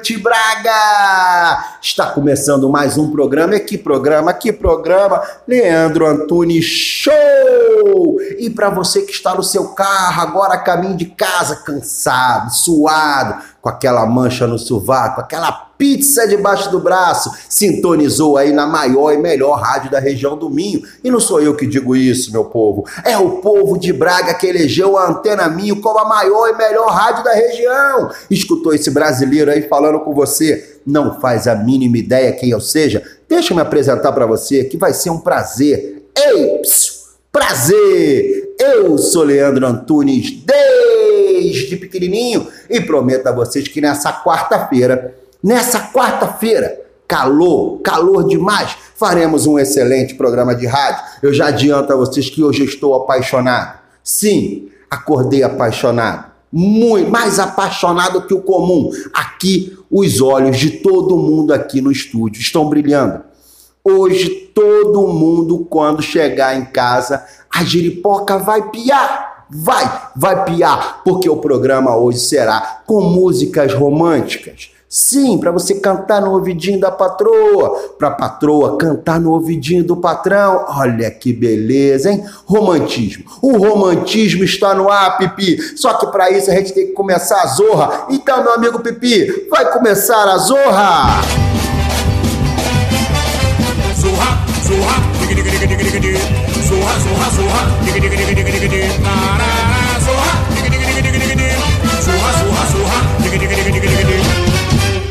noite, Braga! Está começando mais um programa. E que programa? Que programa? Leandro Antunes Show! E para você que está no seu carro, agora a caminho de casa, cansado, suado, com aquela mancha no sovaco, aquela pizza debaixo do braço, sintonizou aí na maior e melhor rádio da região do Minho. E não sou eu que digo isso, meu povo. É o povo de Braga que elegeu a Antena Minho como a maior e melhor rádio da região. Escutou esse brasileiro aí falando com você? Não faz a mínima ideia quem eu seja? Deixa eu me apresentar para você que vai ser um prazer. Ei, psiu, prazer! Eu sou Leandro Antunes desde pequenininho e prometo a vocês que nessa quarta-feira, nessa quarta-feira, calor, calor demais, faremos um excelente programa de rádio. Eu já adianto a vocês que hoje estou apaixonado. Sim, acordei apaixonado. Muito mais apaixonado que o comum. Aqui, os olhos de todo mundo aqui no estúdio estão brilhando. Hoje, todo mundo, quando chegar em casa, a giripoca vai piar vai, vai piar, porque o programa hoje será com músicas românticas. Sim, para você cantar no ouvidinho da patroa, para patroa cantar no ouvidinho do patrão. Olha que beleza, hein? Romantismo. O romantismo está no ar, Pipi. Só que para isso a gente tem que começar a zorra. Então, meu amigo Pipi, vai começar a zorra. Zorra, zorra, Zorra, zorra, zorra, diga diga diga diga diga diga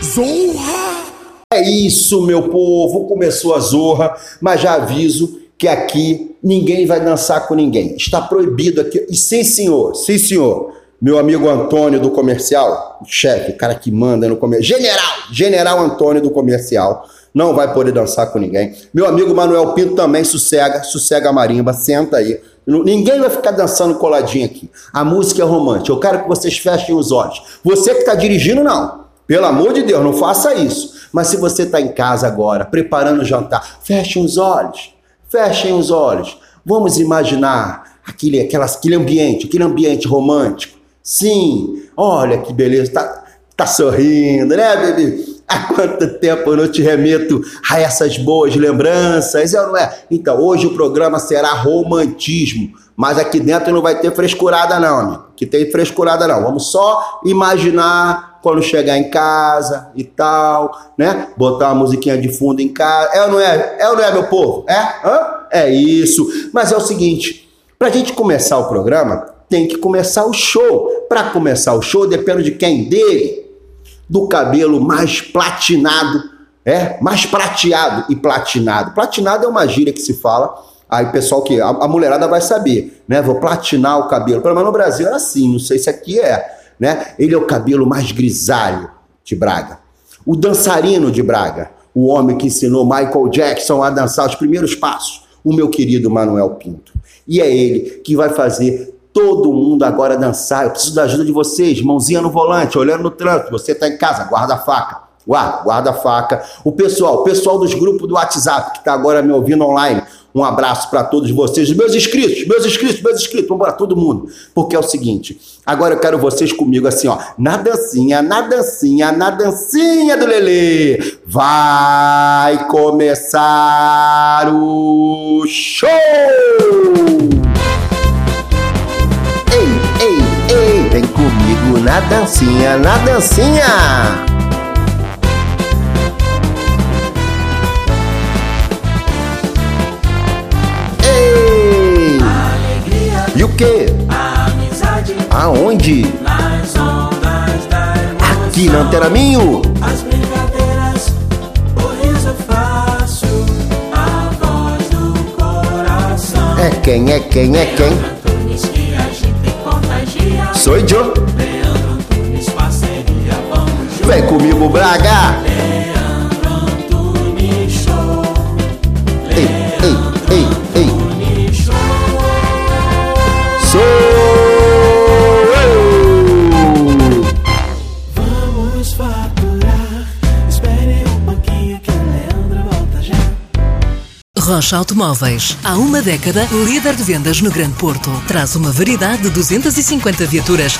Zorra! É isso, meu povo. Começou a zorra, mas já aviso que aqui ninguém vai dançar com ninguém. Está proibido aqui. E sim, senhor, sim, senhor. Meu amigo Antônio do comercial, chefe, cara que manda no comercial. General! General Antônio do comercial. Não vai poder dançar com ninguém. Meu amigo Manuel Pinto também sossega, sossega a marimba, senta aí. Ninguém vai ficar dançando coladinho aqui. A música é romântica. Eu quero que vocês fechem os olhos. Você que está dirigindo, não. Pelo amor de Deus, não faça isso. Mas se você está em casa agora, preparando o jantar, fechem os olhos. Fechem os olhos. Vamos imaginar aquele, aquelas, aquele ambiente, aquele ambiente romântico. Sim, olha que beleza. Tá, tá sorrindo, né, bebê? Há quanto tempo eu não te remeto a essas boas lembranças, é ou não é? Então, hoje o programa será romantismo, mas aqui dentro não vai ter frescurada não, amigo. Que tem frescurada não. Vamos só imaginar quando chegar em casa e tal, né? Botar uma musiquinha de fundo em casa. É ou não é? É ou não é, meu povo? É? Hã? É isso. Mas é o seguinte, pra gente começar o programa, tem que começar o show. Para começar o show, depende de quem? Dele do cabelo mais platinado, é, mais prateado e platinado. Platinado é uma gíria que se fala, aí pessoal que a, a mulherada vai saber, né? Vou platinar o cabelo. Pelo menos no Brasil era assim, não sei se aqui é, né? Ele é o cabelo mais grisalho de Braga. O dançarino de Braga, o homem que ensinou Michael Jackson a dançar os primeiros passos, o meu querido Manuel Pinto. E é ele que vai fazer todo mundo agora dançar. Eu preciso da ajuda de vocês, mãozinha no volante, olhando no trânsito. Você está em casa, guarda a faca. Guarda, guarda a faca. O pessoal, o pessoal dos grupos do WhatsApp que está agora me ouvindo online. Um abraço para todos vocês, meus inscritos, meus inscritos, meus inscritos, vamos para todo mundo. Porque é o seguinte, agora eu quero vocês comigo assim, ó, na dancinha, na dancinha, na dancinha do Lelê. Vai começar o show! Na dancinha, na dancinha. Ei! E o que? Amizade Aonde? nas ondas da emoção. Aqui na Antena Minho. As brincadeiras, o riso fácil, a voz do coração. É quem, é quem, é quem? Antunes que agita contagia. Sou eu. Vem comigo, Braga! Leandro Antunes Show. Ei, ei, ei, ei. Sou! Vamos faturar. Espere um pouquinho que o Leandro volta já. Rocha Automóveis. Há uma década, líder de vendas no Grande Porto. Traz uma variedade de 250 viaturas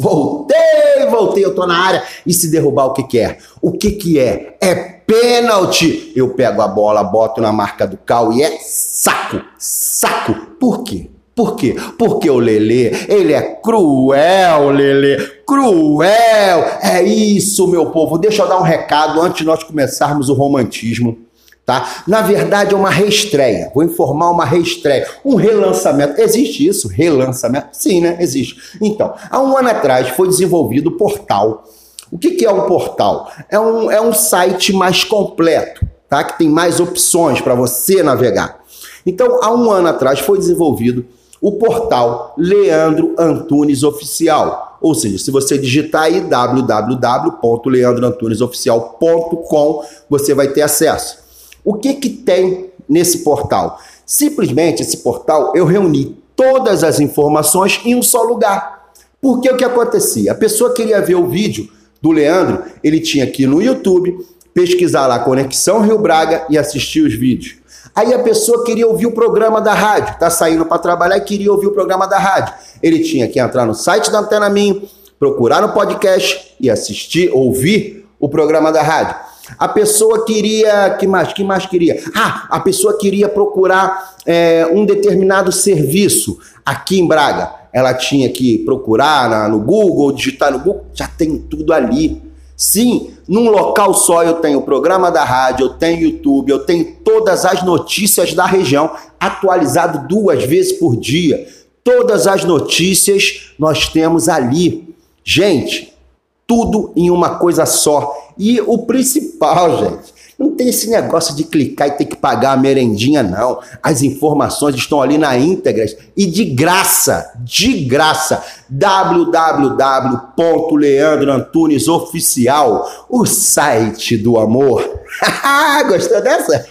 Voltei, voltei, eu tô na área. E se derrubar, o que que é? O que que é? É pênalti. Eu pego a bola, boto na marca do cal e é saco, saco. Por quê? Por quê? Porque o Lelê, ele é cruel, Lelê, cruel. É isso, meu povo. Deixa eu dar um recado antes de nós começarmos o romantismo. Tá? Na verdade, é uma reestreia. Vou informar uma reestreia, um relançamento. Existe isso? Relançamento? Sim, né? Existe. Então, há um ano atrás foi desenvolvido o portal. O que, que é um portal? É um, é um site mais completo, tá? Que tem mais opções para você navegar. Então, há um ano atrás foi desenvolvido o portal Leandro Antunes Oficial. Ou seja, se você digitar aí www.leandroantunesoficial.com, você vai ter acesso. O que que tem nesse portal? Simplesmente esse portal eu reuni todas as informações em um só lugar. Porque o que acontecia? A pessoa queria ver o vídeo do Leandro, ele tinha que ir no YouTube, pesquisar lá Conexão Rio Braga e assistir os vídeos. Aí a pessoa queria ouvir o programa da rádio, tá saindo para trabalhar e queria ouvir o programa da rádio. Ele tinha que entrar no site da Antena Minho, procurar no podcast e assistir, ouvir o programa da rádio. A pessoa queria, que mais, que mais queria? Ah, a pessoa queria procurar é, um determinado serviço aqui em Braga. Ela tinha que procurar na, no Google, digitar no Google, já tem tudo ali. Sim, num local só eu tenho o programa da rádio, eu tenho YouTube, eu tenho todas as notícias da região, atualizado duas vezes por dia. Todas as notícias nós temos ali. Gente, tudo em uma coisa só. E o principal, gente, não tem esse negócio de clicar e ter que pagar a merendinha, não. As informações estão ali na íntegra e de graça, de graça. www.leandro Antunes Oficial, o site do amor. Gostou dessa?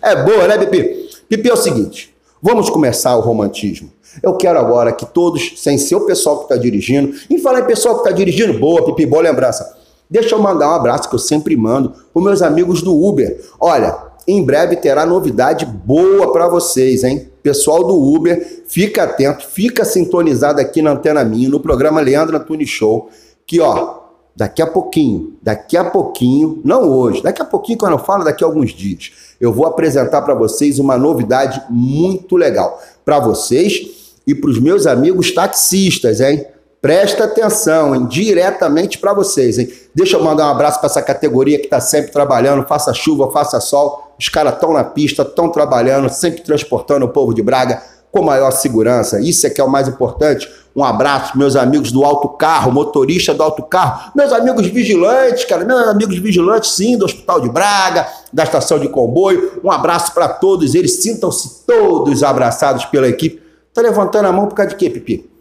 é boa, né, Pipi? Pipi é o seguinte, vamos começar o romantismo. Eu quero agora que todos, sem ser o pessoal que está dirigindo, e falar em pessoal que está dirigindo, boa, Pipi, boa lembrança. Deixa eu mandar um abraço que eu sempre mando para meus amigos do Uber. Olha, em breve terá novidade boa para vocês, hein? Pessoal do Uber, fica atento, fica sintonizado aqui na Antena Minha, no programa Leandro Antunes Show, que ó, daqui a pouquinho, daqui a pouquinho, não hoje, daqui a pouquinho quando eu falo, daqui a alguns dias, eu vou apresentar para vocês uma novidade muito legal para vocês e para os meus amigos taxistas, hein? Presta atenção, hein? diretamente para vocês. Hein? Deixa eu mandar um abraço para essa categoria que está sempre trabalhando, faça chuva, faça sol. Os caras estão na pista, estão trabalhando, sempre transportando o povo de Braga com maior segurança. Isso é que é o mais importante. Um abraço, meus amigos do alto carro, motorista do alto carro, meus amigos vigilantes, cara, meus amigos vigilantes, sim, do Hospital de Braga, da estação de comboio. Um abraço para todos eles, sintam-se todos abraçados pela equipe. Tá levantando a mão por causa de quê, Pipi?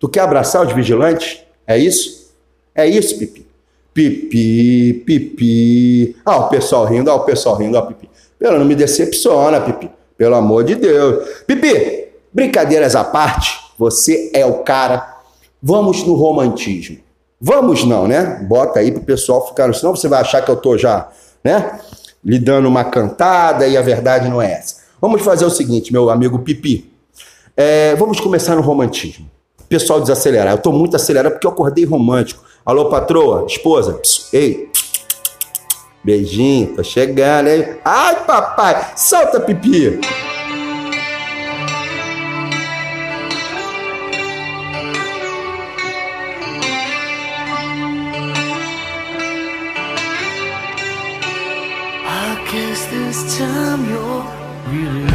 Tu quer abraçar os vigilantes? É isso? É isso, Pipi? Pipi, Pipi. Ah, o pessoal rindo, ah, o pessoal rindo, ah, Pipi. Pelo não me decepciona, Pipi. Pelo amor de Deus. Pipi, brincadeiras à parte, você é o cara. Vamos no romantismo. Vamos não, né? Bota aí pro pessoal ficar, senão você vai achar que eu tô já, né? Lhe dando uma cantada e a verdade não é essa. Vamos fazer o seguinte, meu amigo Pipi. É, vamos começar no romantismo pessoal desacelerar. Eu tô muito acelerado porque eu acordei romântico. Alô, patroa, esposa, ei, beijinho, tô chegando, hein? Ai, papai, solta pipi. Really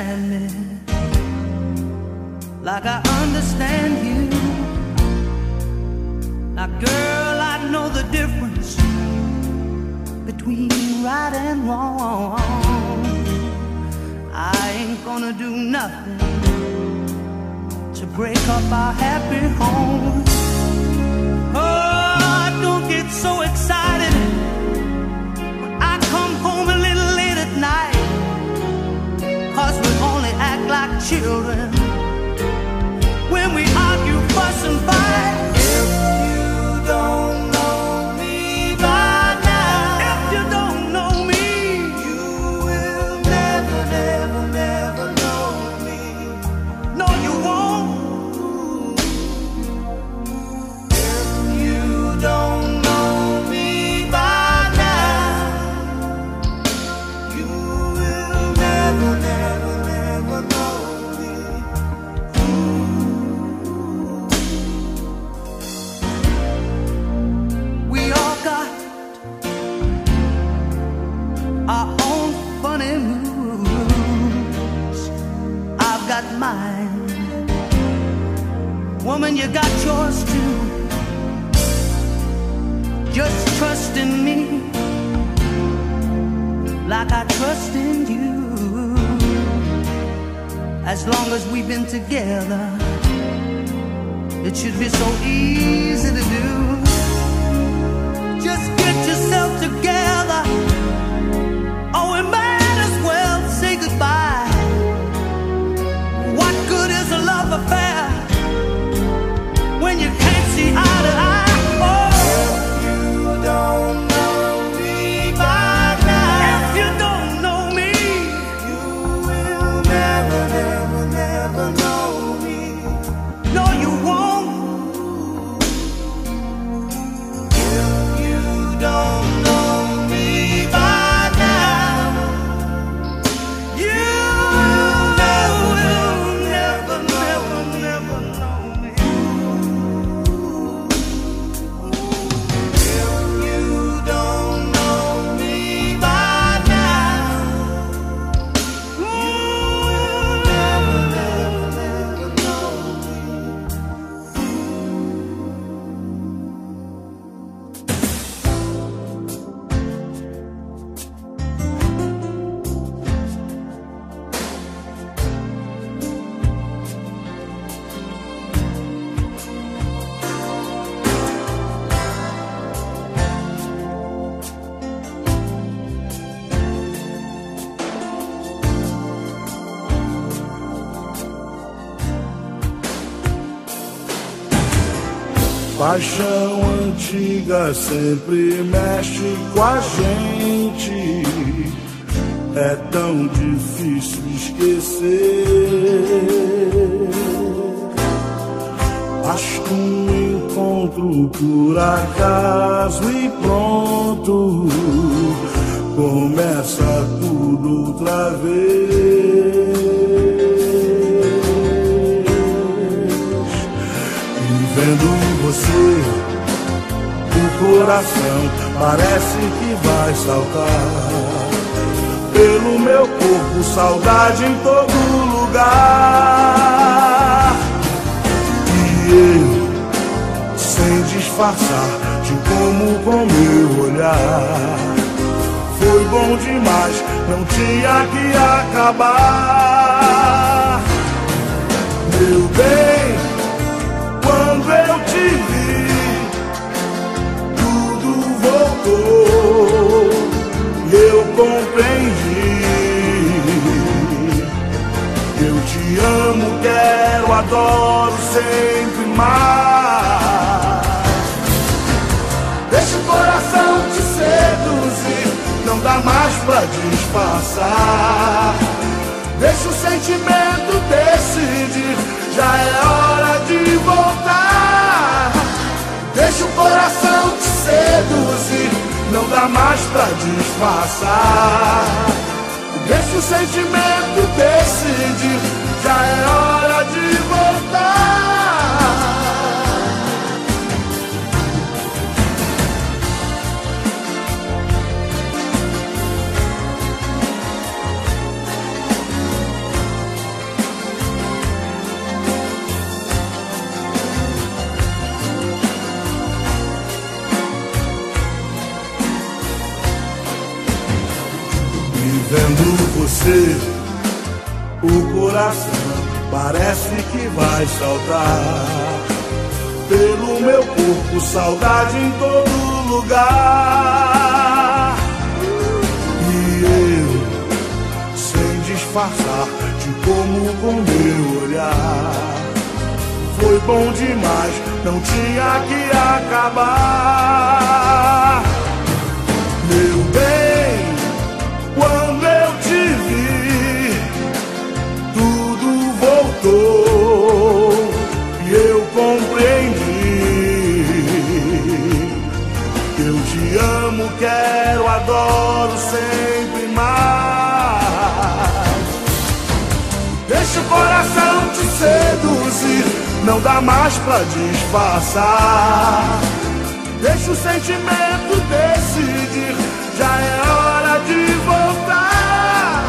sadness mine. Woman, you got yours too. Just trust in me like I trust in you. As long as we've been together, it should be so easy to do. Paixão antiga sempre mexe com a gente. É tão difícil esquecer. Basta um encontro por acaso e pronto. Começa tudo outra vez. Você, o coração parece que vai saltar. Pelo meu corpo, saudade em todo lugar. E eu, sem disfarçar, te como com meu olhar. Foi bom demais, não tinha que acabar. Meu bem, Eu compreendi. Eu te amo, quero, adoro sempre mais. Deixa o coração te seduzir, não dá mais pra disfarçar. Deixa o sentimento decidir, já é hora de voltar. Deixa o coração te seduzir, dá mais pra disfarçar. Deixa o sentimento decidir, já é hora de você, o coração parece que vai saltar. Pelo meu corpo, saudade em todo lugar. E eu, sem disfarçar, te como com meu olhar. Foi bom demais, não tinha que acabar. Coração te seduzir, não dá mais pra disfarçar. Deixa o sentimento decidir, já é hora de voltar.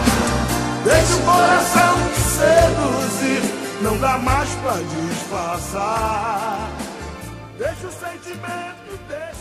Deixa o coração te seduzir, não dá mais pra disfarçar. Deixa o sentimento decidir,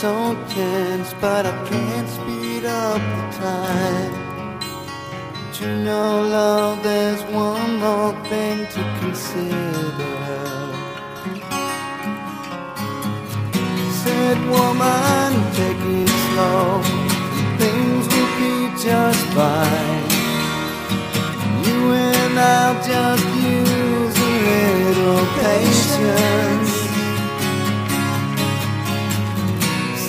So tense, but I can't speed up the time. But you know, love, there's one more thing to consider. Said woman, take it slow. Things will be just fine. You and I'll just use a little patience.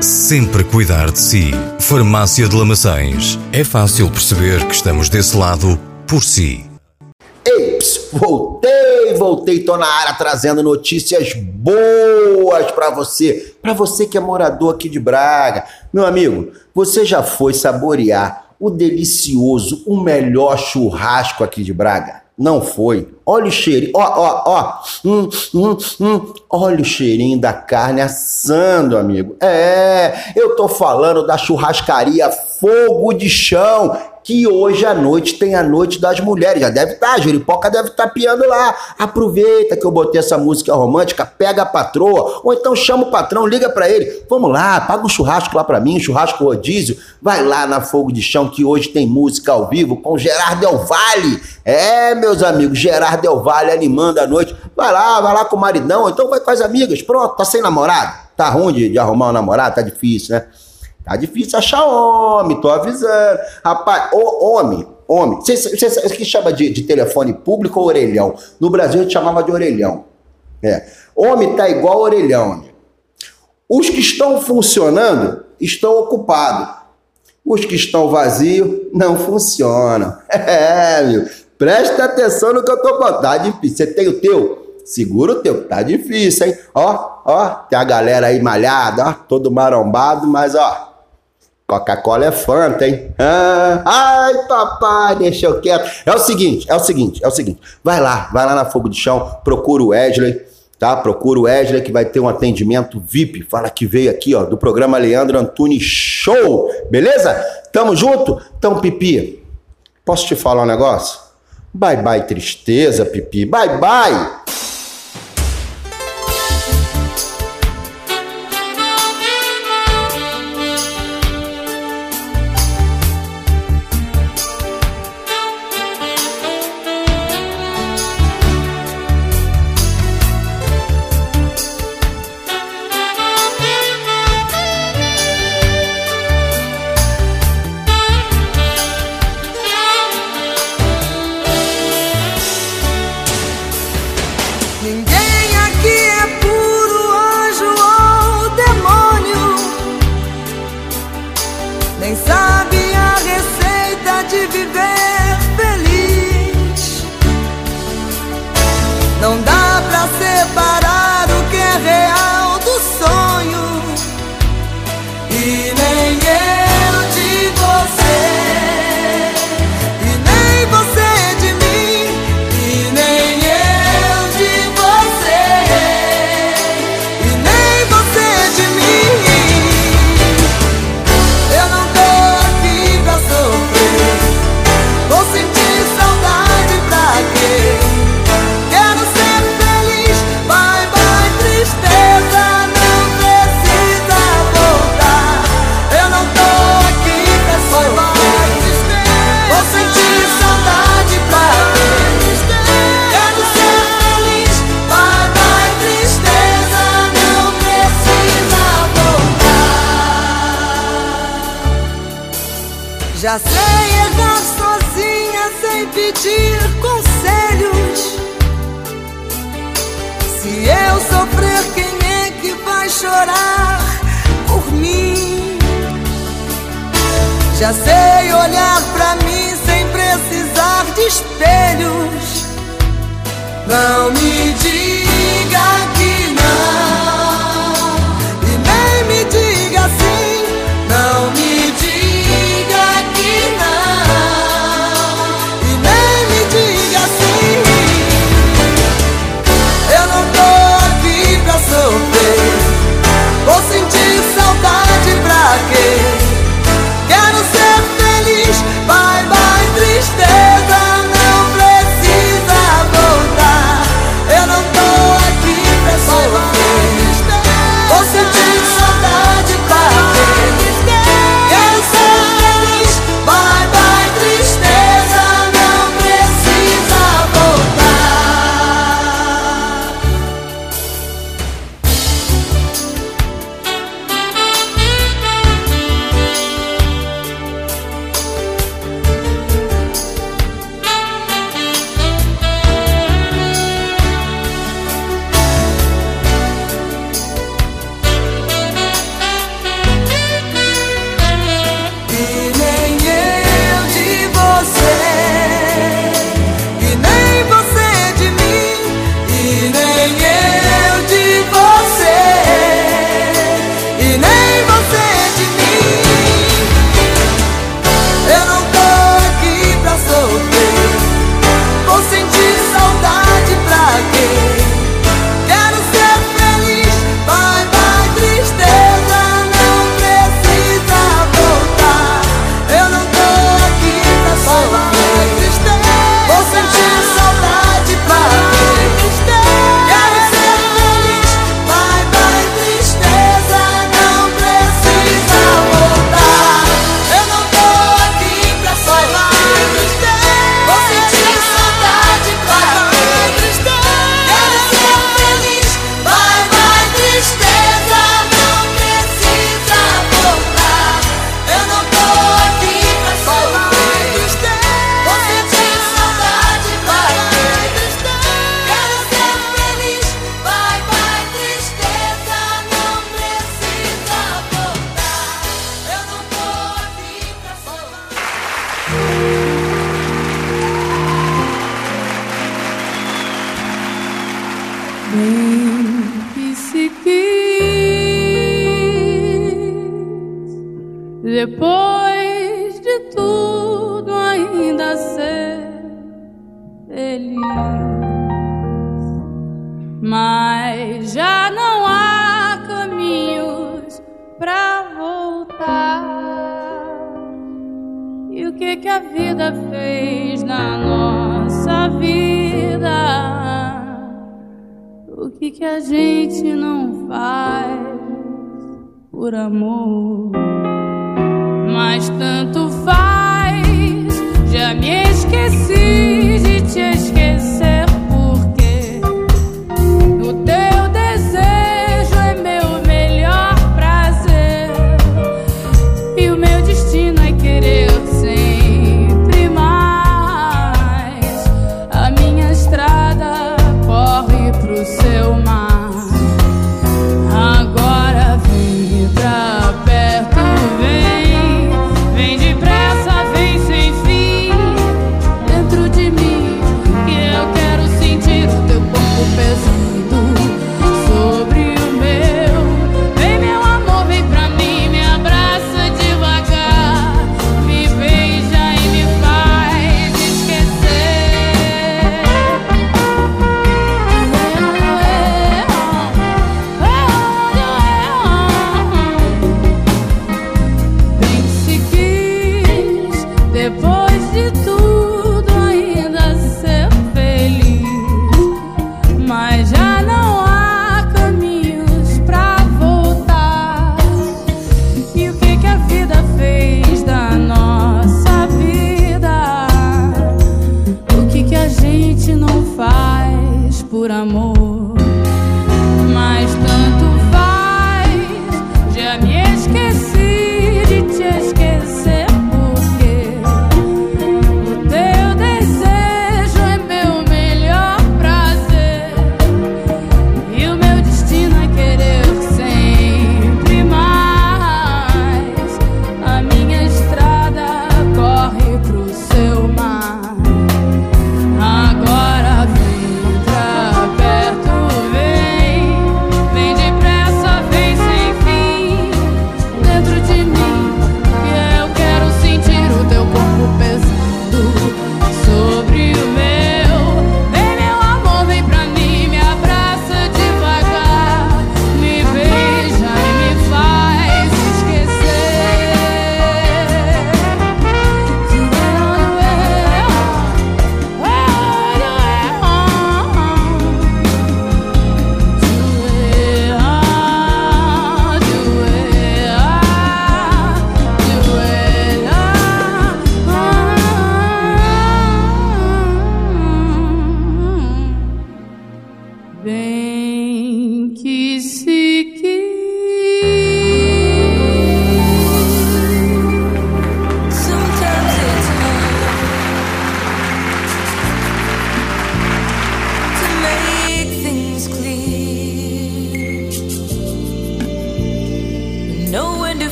sempre cuidar de si. Farmácia de Lamaçães. É fácil perceber que estamos desse lado por si. Ei, voltei, voltei, tô na área trazendo notícias boas pra você, Pra você que é morador aqui de Braga. Meu amigo, você já foi saborear o delicioso, o melhor churrasco aqui de Braga? Não foi. Olha o cheirinho. Ó, ó, ó. Hum, hum, hum. Olha o cheirinho da carne assando, amigo. É, eu tô falando da churrascaria Fogo de Chão, que hoje à noite tem a Noite das Mulheres. Já deve estar, a Jeripoca deve estar piando lá. Aproveita que eu botei essa música romântica, pega a patroa, ou então chama o patrão, liga pra ele. Vamos lá, paga um churrasco lá pra mim, um churrasco rodízio. Vai lá na Fogo de Chão, que hoje tem música ao vivo com Gerard Del Valle. É, meus amigos, Gerard Del Valle animando a noite. Vai lá, vai lá com o maridão, ou então vai com as amigas. Pronto, tá sem namorado? Tá ruim de, de arrumar um namorado? Tá difícil, né? Tá difícil achar homem, tô avisando. Rapaz, ô, homem, homem. Você que chama de, de telefone público ou orelhão? No Brasil a gente chamava de orelhão. É. Homem tá igual orelhão. Amigo. Os que estão funcionando estão ocupados. Os que estão vazios não funcionam. É, meu. Presta atenção no que eu tô falando. Tá difícil. Você tem o teu? Segura o teu. Tá difícil, hein? Ó, ó. Tem a galera aí malhada, ó. Todo marombado, mas ó. Coca-Cola é Fanta, hein? Ah, ai, papai, deixa eu quieto. É o seguinte, é o seguinte, é o seguinte. Vai lá, vai lá na Fogo de Chão, procura o Wesley, tá? Procura o Wesley que vai ter um atendimento VIP. Fala que veio aqui, ó, do programa Leandro Antunes Show. Beleza? Tamo junto? Então, Pipi, posso te falar um negócio? Bye bye tristeza, Pipi. Bye bye. Já sei errar sozinha sem pedir conselhos. Se eu sofrer, quem é que vai chorar por mim? Já sei olhar pra mim sem precisar de espelhos. Não me diga que não,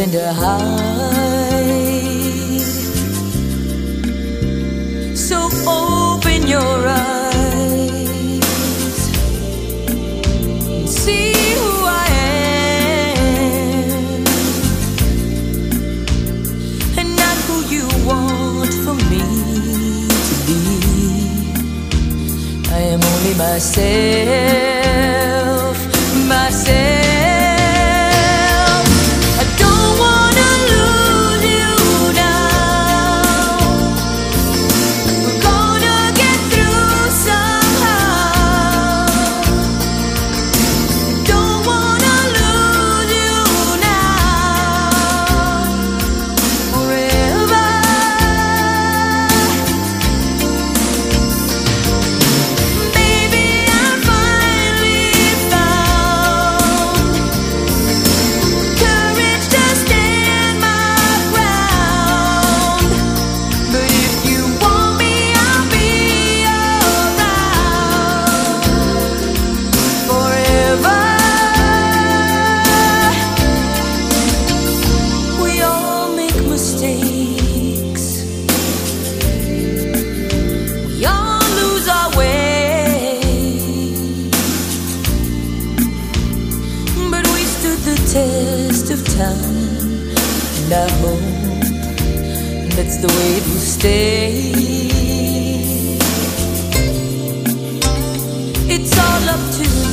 tender heart. test of time. And I hope that's the way it will stay. It's all up to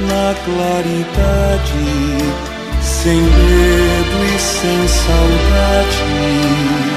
na claridade, sem medo e sem saudade.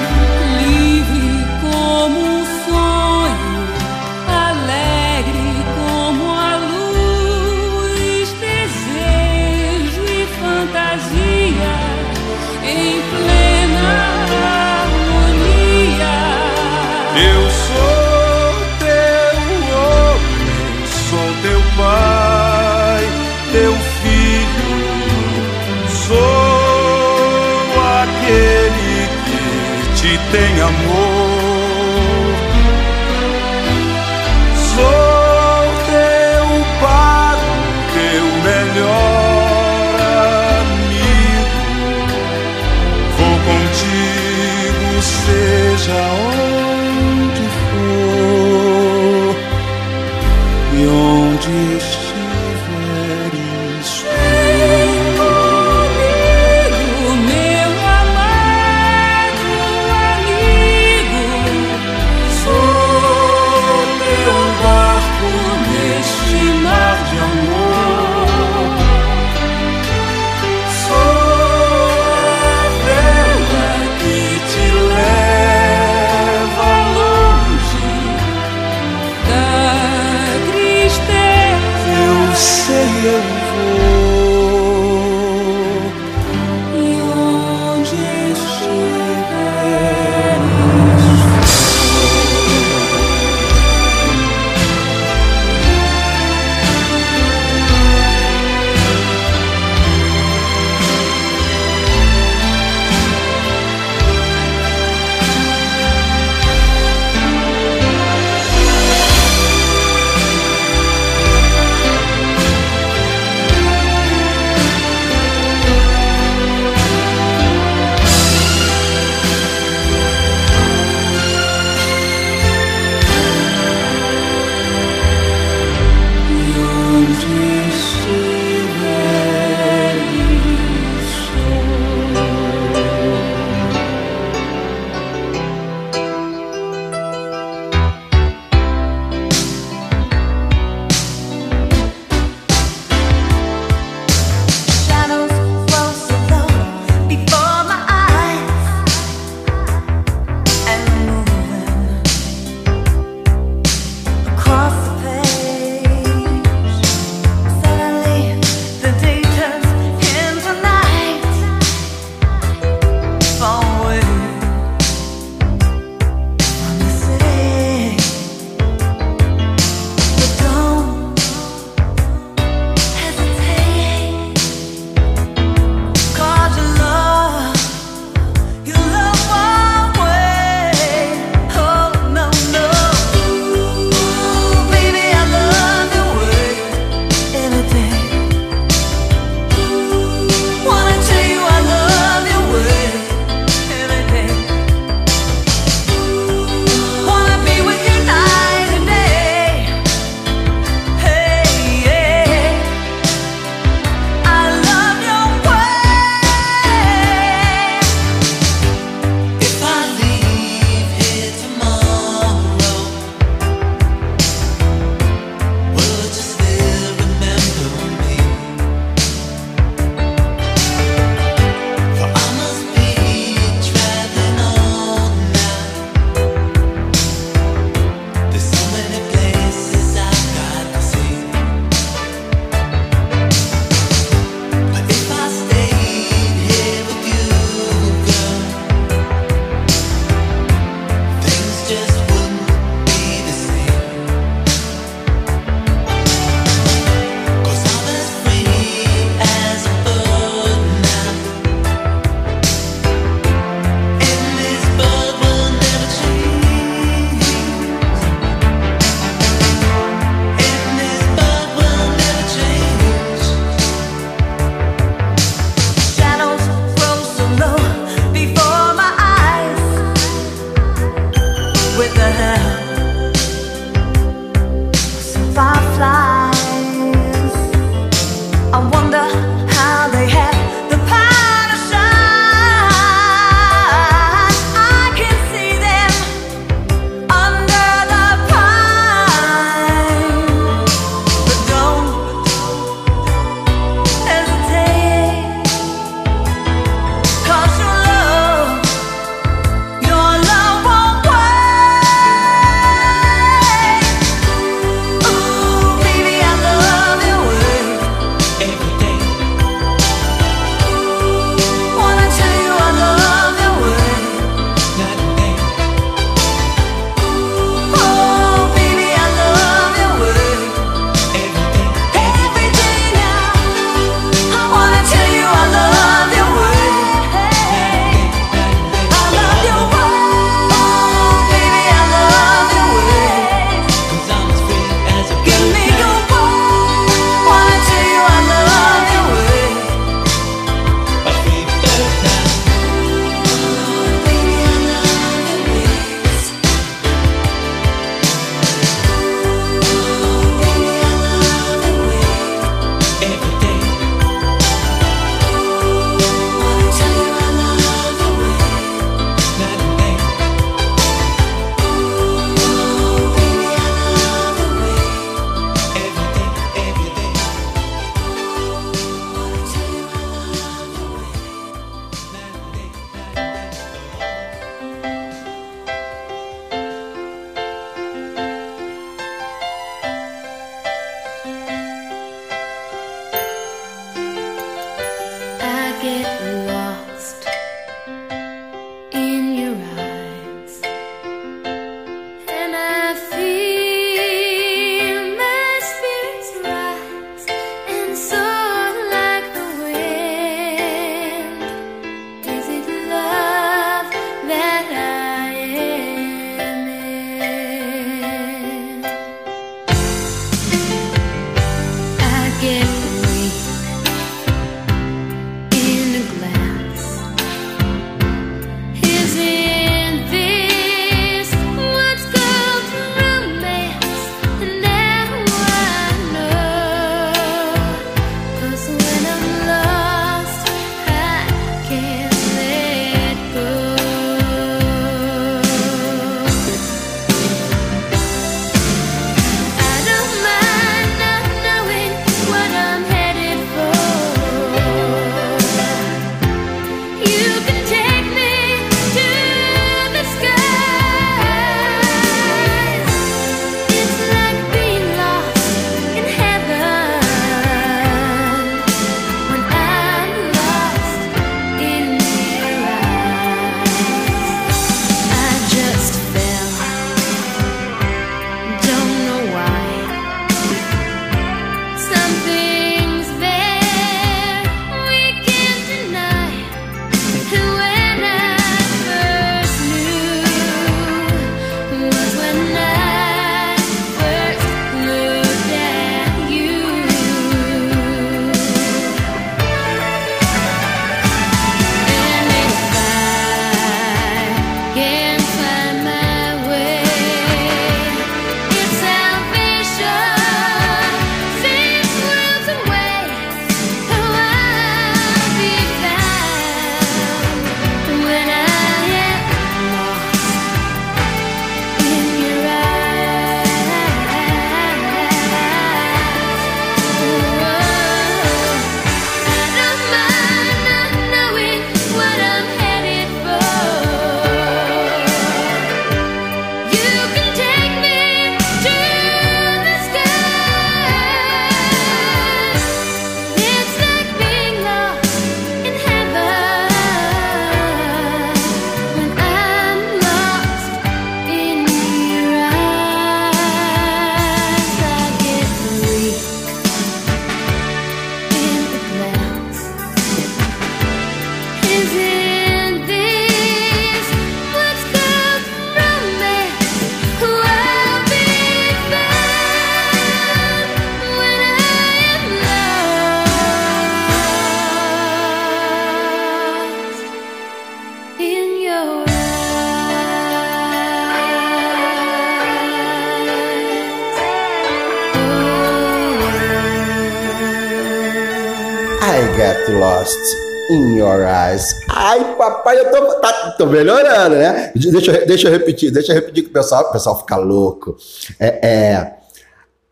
In your eyes. Ai, papai, eu tô, tá, tô melhorando, né? Deixa, eu- deixa eu repetir, deixa eu repetir que o pessoal, o pessoal fica louco. É, é,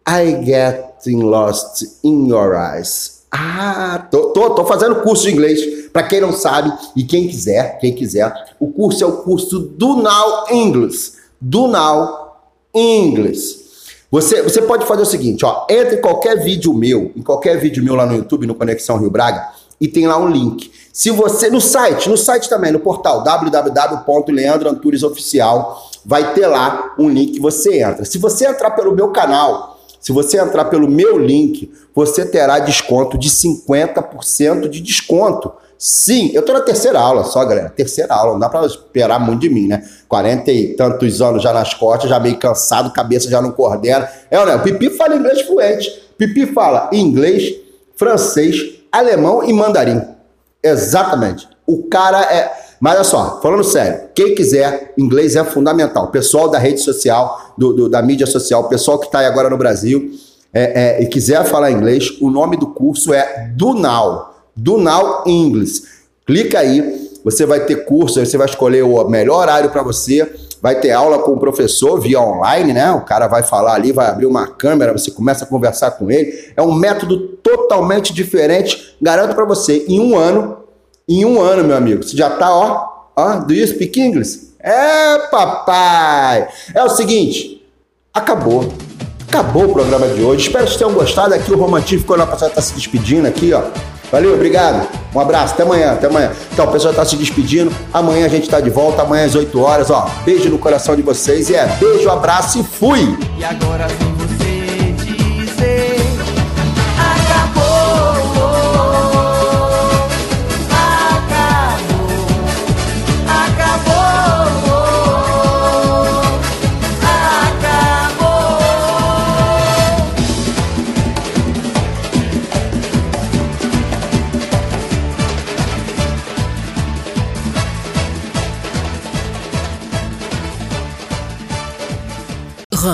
I getting lost in your eyes. Ah, tô, tô, tô fazendo curso de inglês. Pra quem não sabe e quem quiser, quem quiser, o curso é o curso do Now English. Do Now English. Você, você pode fazer o seguinte, ó, entra em qualquer vídeo meu, em qualquer vídeo meu lá no YouTube, no Conexão Rio Braga, e tem lá um link. Se você, no site, no site também, no portal www.leandroanturesoficial, vai ter lá um link que você entra. Se você entrar pelo meu canal, se você entrar pelo meu link, você terá desconto de 50% de desconto. Sim, eu tô na terceira aula só, galera. Terceira aula, não dá pra esperar muito de mim, né? 40 e tantos anos já nas costas, já meio cansado, cabeça já não coordena. É, né? O Pipi fala inglês fluente. Pipi fala inglês, francês, alemão e mandarim. Exatamente. O cara é. Mas olha só, falando sério, quem quiser, inglês é fundamental. Pessoal da rede social, do, do- da mídia social, pessoal que está aí agora no Brasil é, é, e quiser falar inglês, o nome do curso é. Do Now English. Clica aí, você vai ter curso, você vai escolher o melhor horário para você. Vai ter aula com o professor via online, né? O cara vai falar ali, vai abrir uma câmera, você começa a conversar com ele. É um método totalmente diferente. Garanto para você, em um ano, em um ano, meu amigo, você já tá, ó, ó, do you speak English? É, papai! É o seguinte, acabou. Acabou o programa de hoje. Espero que vocês tenham gostado. Aqui o Romantinho ficou lá, o pessoal tá se despedindo aqui, ó. Valeu, obrigado. Um abraço, até amanhã, até amanhã. Então, o pessoal tá se despedindo. Amanhã a gente tá de volta, amanhã às 8 horas, ó. Beijo no coração de vocês e é beijo, abraço e fui! E agora vem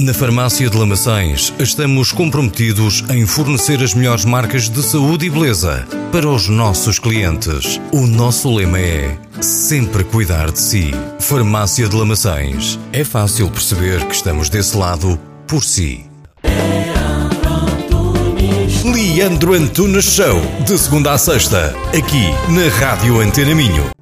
Na Farmácia de Lamaçães, estamos comprometidos em fornecer as melhores marcas de saúde e beleza para os nossos clientes. O nosso lema é sempre cuidar de si. Farmácia de Lamaçães. É fácil perceber que estamos desse lado por si. Leandro Antunes Show, de segunda a sexta, aqui na Rádio Antena Minho.